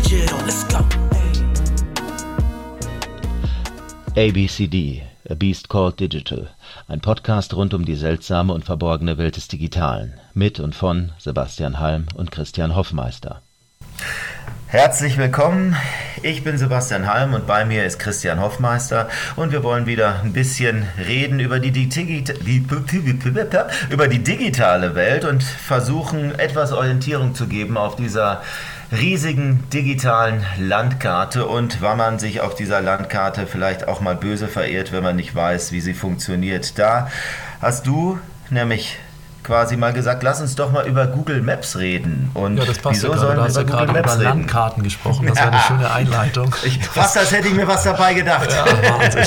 digital. Let's go. ABCD, A Beast Called Digital, ein Podcast rund um die seltsame und verborgene Welt des Digitalen, mit und von Sebastian Halm und Christian Hoffmeister. Herzlich willkommen, ich bin Sebastian Halm und bei mir ist Christian Hoffmeister und wir wollen wieder ein bisschen reden über die, Digita über die digitale Welt und versuchen etwas Orientierung zu geben auf dieser riesigen digitalen Landkarte und wann man sich auf dieser Landkarte vielleicht auch mal böse verehrt, wenn man nicht weiß, wie sie funktioniert. Da hast du nämlich quasi mal gesagt, lass uns doch mal über Google Maps reden. Und ja, das passt wieso ja sollen wir über Google Maps über reden? Landkarten gesprochen. Das war eine schöne Einleitung. Ich, fast als hätte ich mir was dabei gedacht. Ja, Wahnsinn.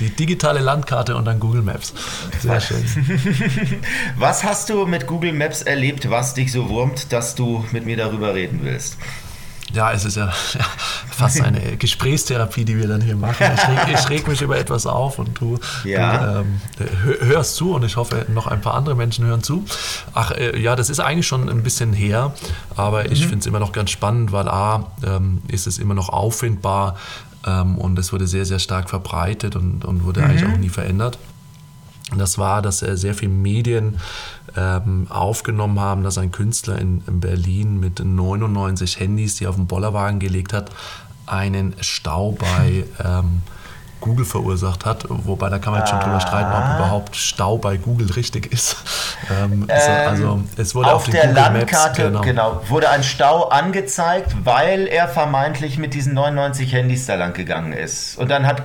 Die digitale Landkarte und dann Google Maps. Sehr schön. Was hast du mit Google Maps erlebt, was dich so wurmt, dass du mit mir darüber reden willst? Ja, es ist ja, ja fast eine Gesprächstherapie, die wir dann hier machen. Ich reg, ich reg mich über etwas auf und du, Ja. ähm, hör- hörst zu und ich hoffe, noch ein paar andere Menschen hören zu. Ach äh, ja, das ist eigentlich schon ein bisschen her, aber ich finde es immer noch ganz spannend, weil A, ähm, ist es immer noch auffindbar ähm, und es wurde sehr, sehr stark verbreitet und, und wurde eigentlich auch nie verändert. Und das war, dass sehr viele Medien ähm, aufgenommen haben, dass ein Künstler in, in Berlin mit 99 Handys, die er auf den Bollerwagen gelegt hat, einen Stau bei ähm, Google verursacht hat. Wobei da kann man jetzt schon drüber streiten, ob überhaupt Stau bei Google richtig ist. Ähm, also, also es wurde auf, auf den der Google Landkarte Maps, genau. wurde ein Stau angezeigt, weil er vermeintlich mit diesen 99 Handys da lang gegangen ist. Und dann hat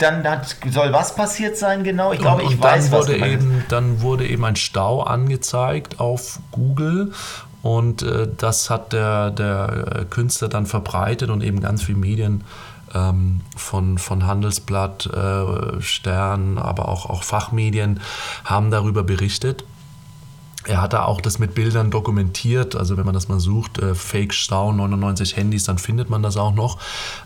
dann hat, soll was passiert sein genau? Ich glaube, ich und weiß, was wurde meinst. eben, Dann wurde eben ein Stau angezeigt auf Google und äh, das hat der, der äh, Künstler dann verbreitet und eben ganz viele Medien ähm, von, von Handelsblatt, äh, Stern, aber auch, auch Fachmedien haben darüber berichtet. Er hat da auch das mit Bildern dokumentiert. Also wenn man das mal sucht, äh, Fake Stau, 99 Handys, dann findet man das auch noch.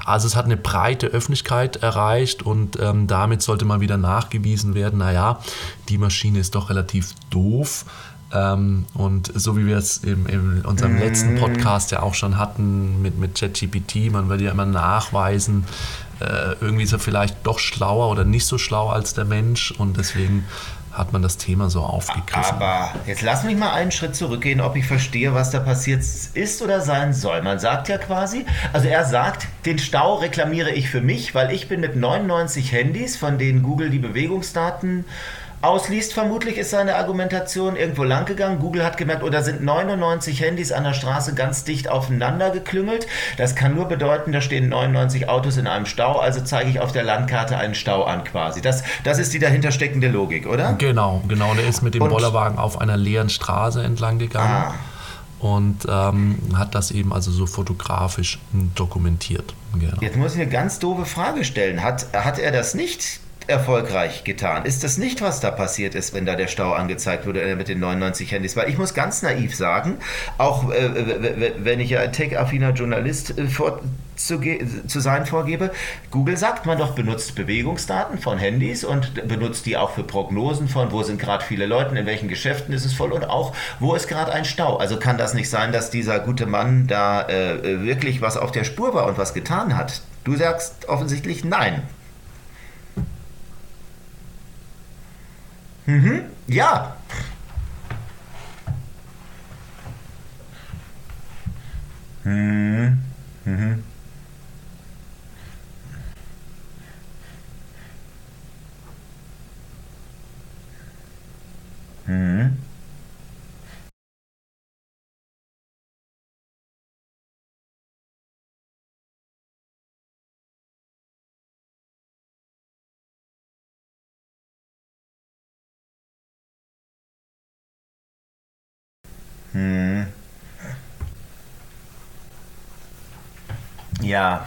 Also es hat eine breite Öffentlichkeit erreicht und ähm, damit sollte mal wieder nachgewiesen werden, naja, die Maschine ist doch relativ doof. Ähm, und so wie wir es in, in unserem letzten Podcast ja auch schon hatten mit, mit ChatGPT, man will ja immer nachweisen, äh, irgendwie ist er vielleicht doch schlauer oder nicht so schlau als der Mensch und deswegen hat man das Thema so aufgegriffen. Aber jetzt lass mich mal einen Schritt zurückgehen, ob ich verstehe, was da passiert ist oder sein soll. Man sagt ja quasi, also er sagt, den Stau reklamiere ich für mich, weil ich bin mit 99 Handys, von denen Google die Bewegungsdaten ausliest, vermutlich ist seine Argumentation irgendwo lang gegangen. Google hat gemerkt, oder sind 99 Handys an der Straße ganz dicht aufeinander geklüngelt. Das kann nur bedeuten, da stehen 99 Autos in einem Stau, also zeige ich auf der Landkarte einen Stau an quasi. Das, das ist die dahinter steckende Logik, oder? Genau, genau. Und er ist mit dem Und- Bollerwagen auf einer leeren Straße entlang gegangen Ah. und ähm, hat das eben also so fotografisch dokumentiert. Genau. Jetzt muss ich eine ganz doofe Frage stellen. Hat, hat er das nicht erfolgreich getan? Ist das nicht, was da passiert ist, wenn da der Stau angezeigt wurde mit den 99 Handys? Weil ich muss ganz naiv sagen, auch äh, wenn ich ja ein tech-affiner Journalist äh, vor, zu, zu sein vorgebe, Google sagt man doch, benutzt Bewegungsdaten von Handys und benutzt die auch für Prognosen von, wo sind gerade viele Leute, in welchen Geschäften ist es voll und auch, wo ist gerade ein Stau. Also kann das nicht sein, dass dieser gute Mann da äh, wirklich was auf der Spur war und was getan hat? Du sagst offensichtlich nein. Mhm. Ja. Mhm. Mhm. Mhm. Mhm. Ja.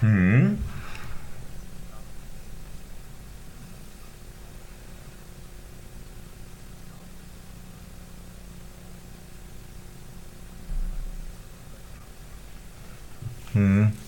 Hm. Hm.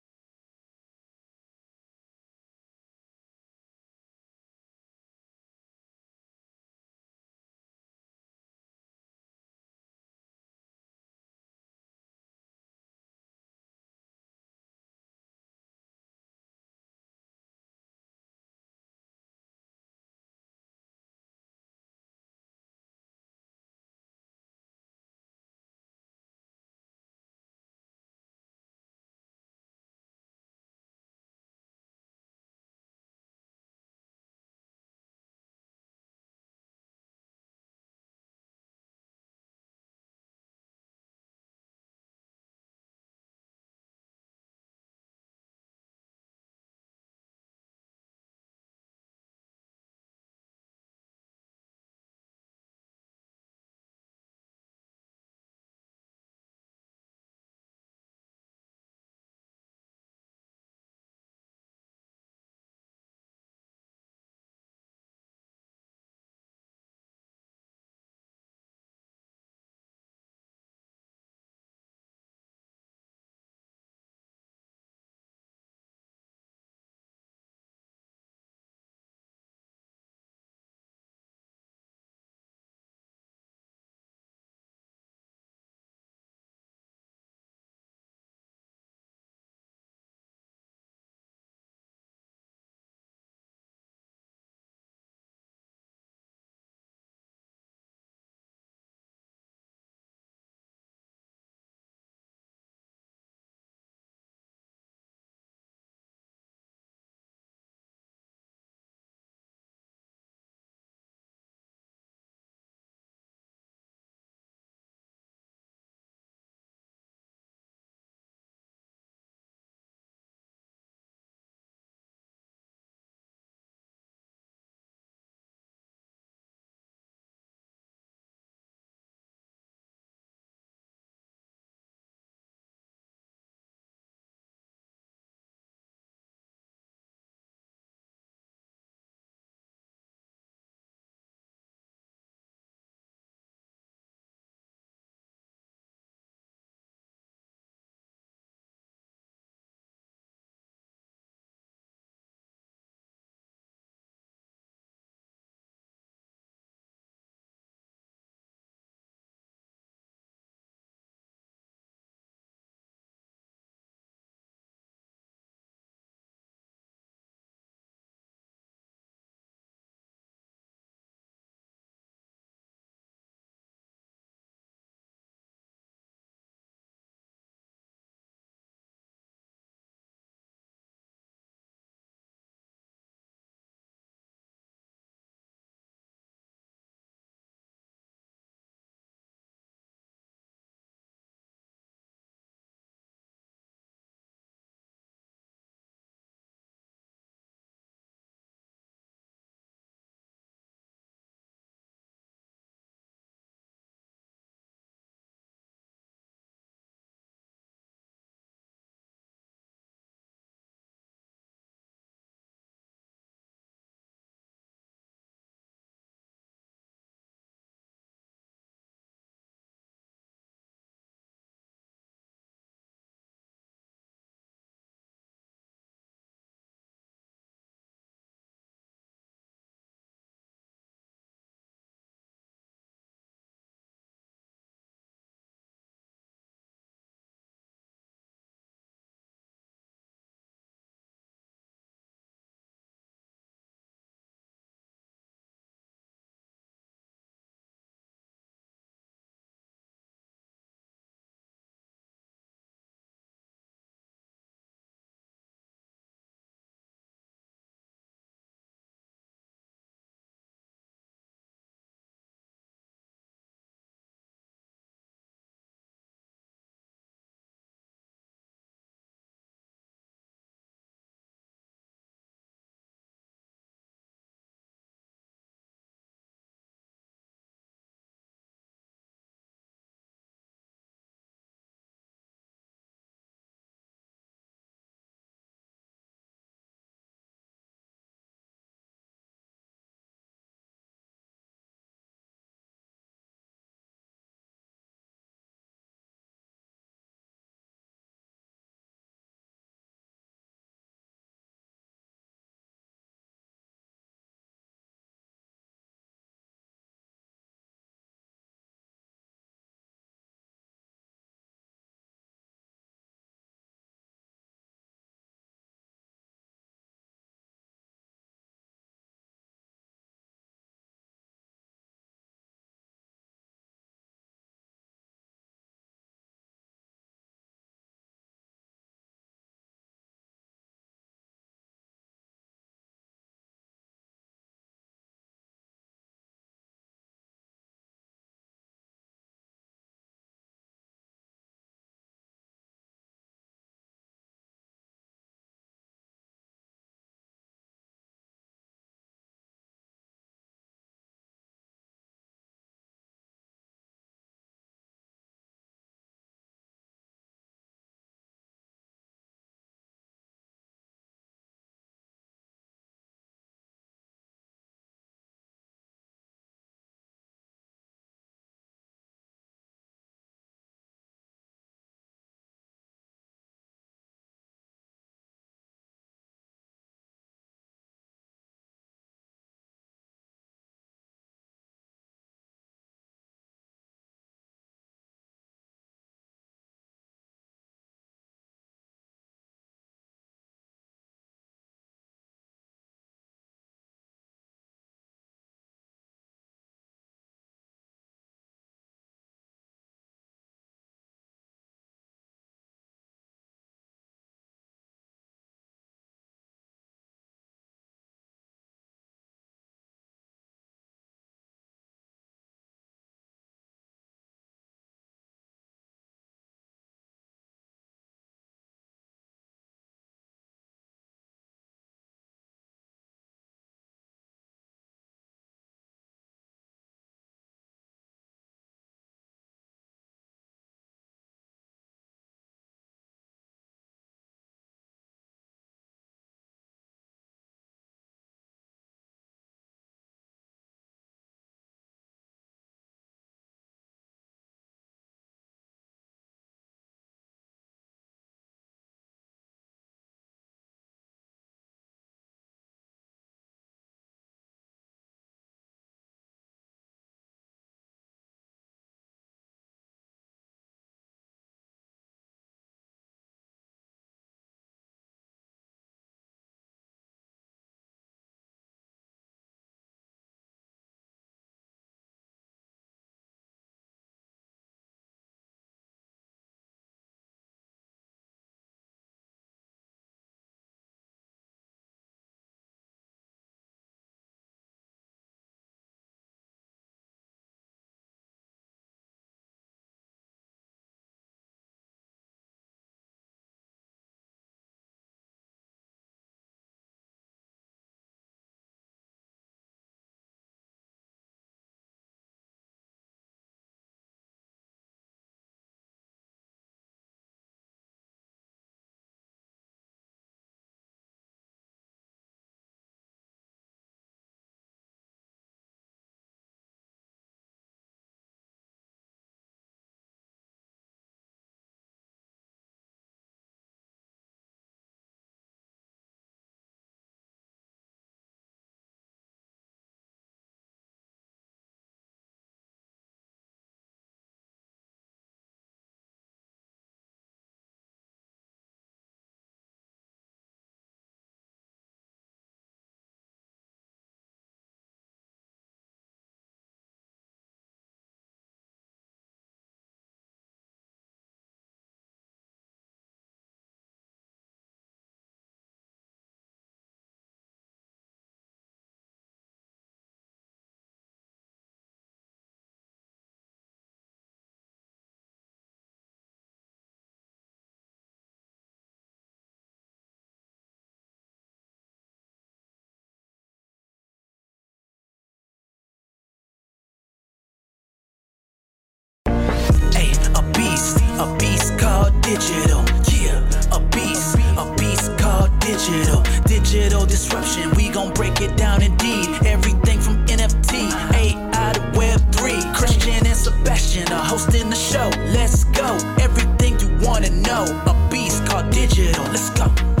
digital. Yeah, a beast, a beast called digital. Digital disruption, we gon' break it down indeed. Everything from NFT, AI to Web3. Christian and Sebastian are hosting the show. Let's go, everything you wanna know. A beast called digital. Let's go.